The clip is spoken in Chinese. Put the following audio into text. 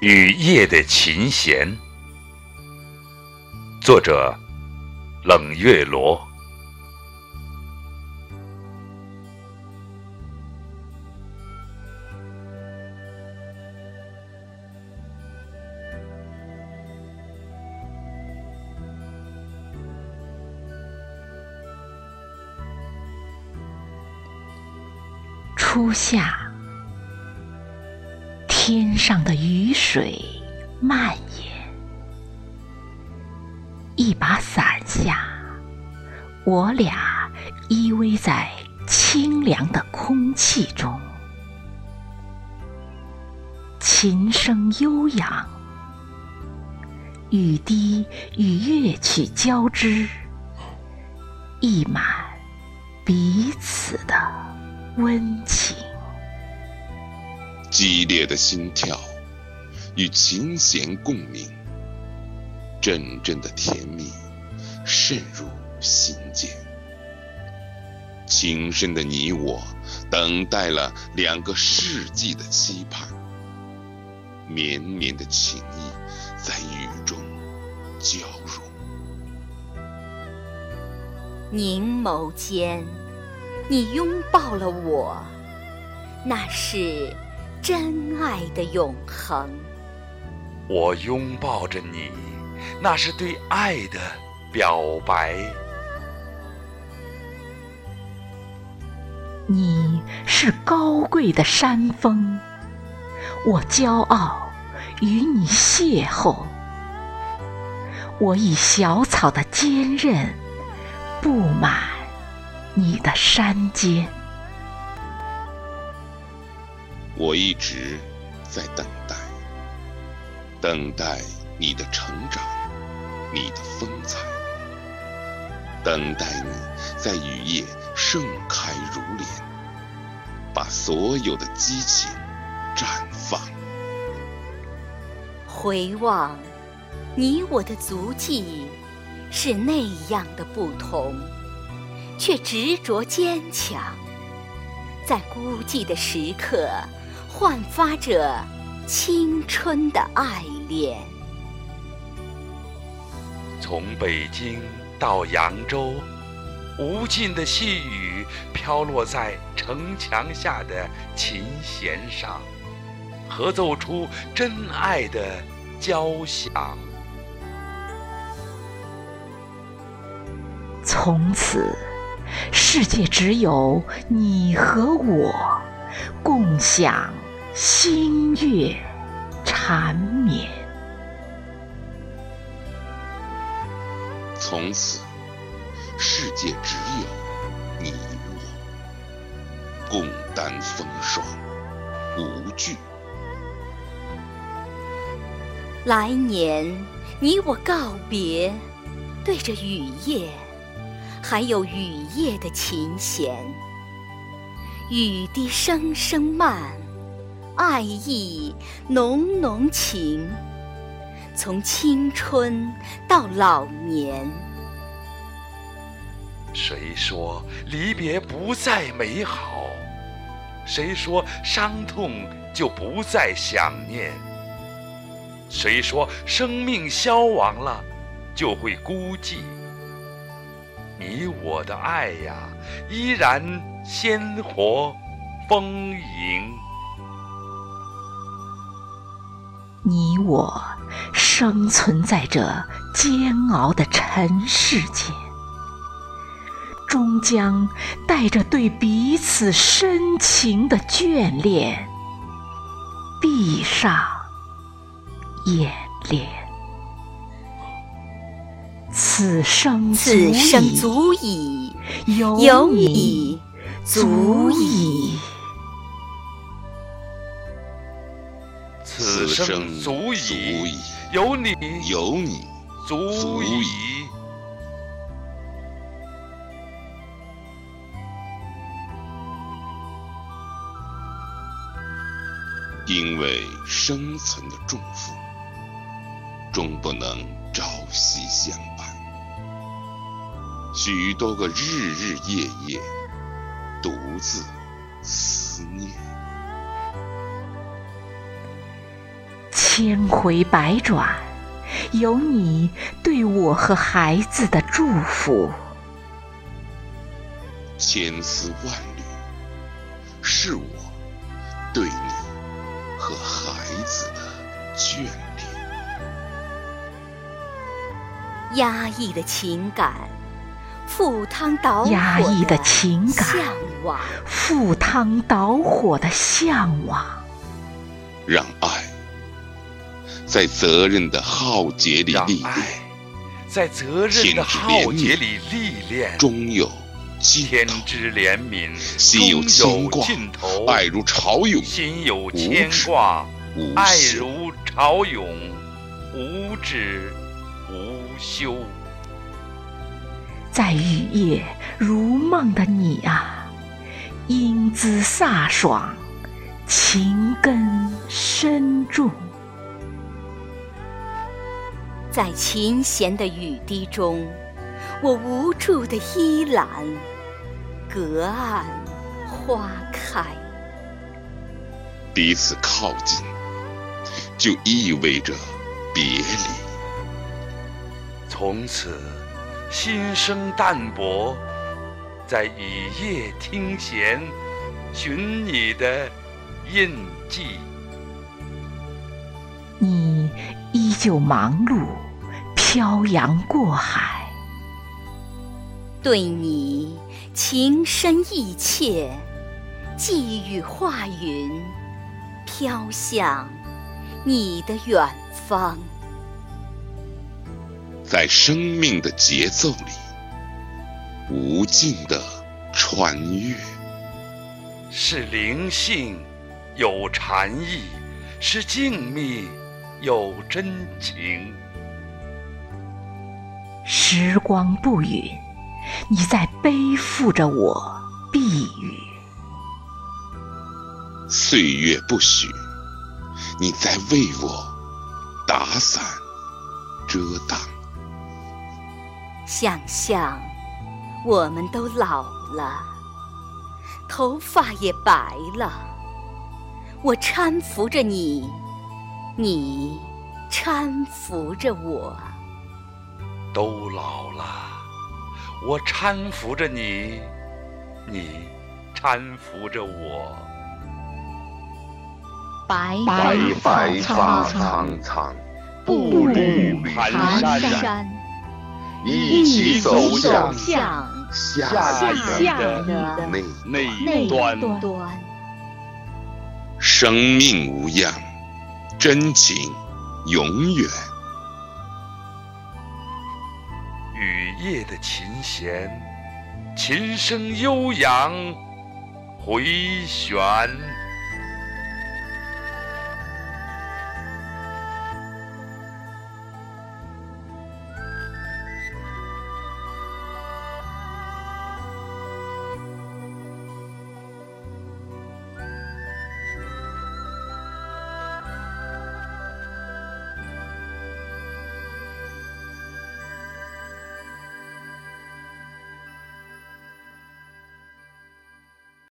雨夜的琴弦，作者冷月罗。初夏，天上的雨水蔓延。一把伞下，我俩依偎在清凉的空气中。琴声悠扬，雨滴与乐曲交织，溢满彼此的。温情，激烈的心跳与琴弦共鸣，阵阵的甜蜜渗入心间。情深的你我，等待了两个世纪的期盼，绵绵的情意在雨中交融，凝眸间。你拥抱了我，那是真爱的永恒。我拥抱着你，那是对爱的表白。你是高贵的山峰，我骄傲与你邂逅。我以小草的坚韧布满。你的山间，我一直在等待，等待你的成长，你的风采，等待你在雨夜盛开如莲，把所有的激情绽放。回望你我的足迹，是那样的不同。却执着坚强，在孤寂的时刻，焕发着青春的爱恋。从北京到扬州，无尽的细雨飘落在城墙下的琴弦上，合奏出真爱的交响。从此。世界只有你和我，共享星月缠绵。从此，世界只有你我，共担风霜无惧。来年，你我告别，对着雨夜。还有雨夜的琴弦，雨滴声声慢，爱意浓浓情，从青春到老年。谁说离别不再美好？谁说伤痛就不再想念？谁说生命消亡了就会孤寂？你我的爱呀，依然鲜活丰盈。你我生存在这煎熬的尘世间，终将带着对彼此深情的眷恋，闭上眼帘。此生此生足矣，有你足矣。生足矣，有你有你足矣。因为生存的重负，终不能朝夕相伴。许多个日日夜夜，独自思念。千回百转，有你对我和孩子的祝福。千丝万缕，是我对你和孩子的眷恋。压抑的情感，赴汤蹈火压抑的情感向往，赴汤蹈火的向往，让爱在责任的浩劫里让历练，爱在责任的浩劫里历练，终有尽天头。之怜悯，心有终牵挂尽头。爱如潮涌，心有牵挂，爱。如潮涌，无止无休。在雨夜如梦的你啊，英姿飒爽，情根深重。在琴弦的雨滴中，我无助的依揽，隔岸花开。彼此靠近，就意味着别离。从此，心生淡泊，在雨夜听弦，寻你的印记。你依旧忙碌，漂洋过海，对你情深意切，寄语化云，飘向你的远方。在生命的节奏里，无尽的穿越。是灵性，有禅意；是静谧，有真情。时光不语，你在背负着我避雨。岁月不许，你在为我打伞遮挡。想象我们都老了，头发也白了。我搀扶着你，你搀扶着我。都老了，我搀扶着你，你搀扶着我。白白发发苍苍，步履蹒蹒跚，一起走向向下一下个一个那那端。端。生命无恙，真情永远。雨夜的琴弦，琴声悠扬，回旋。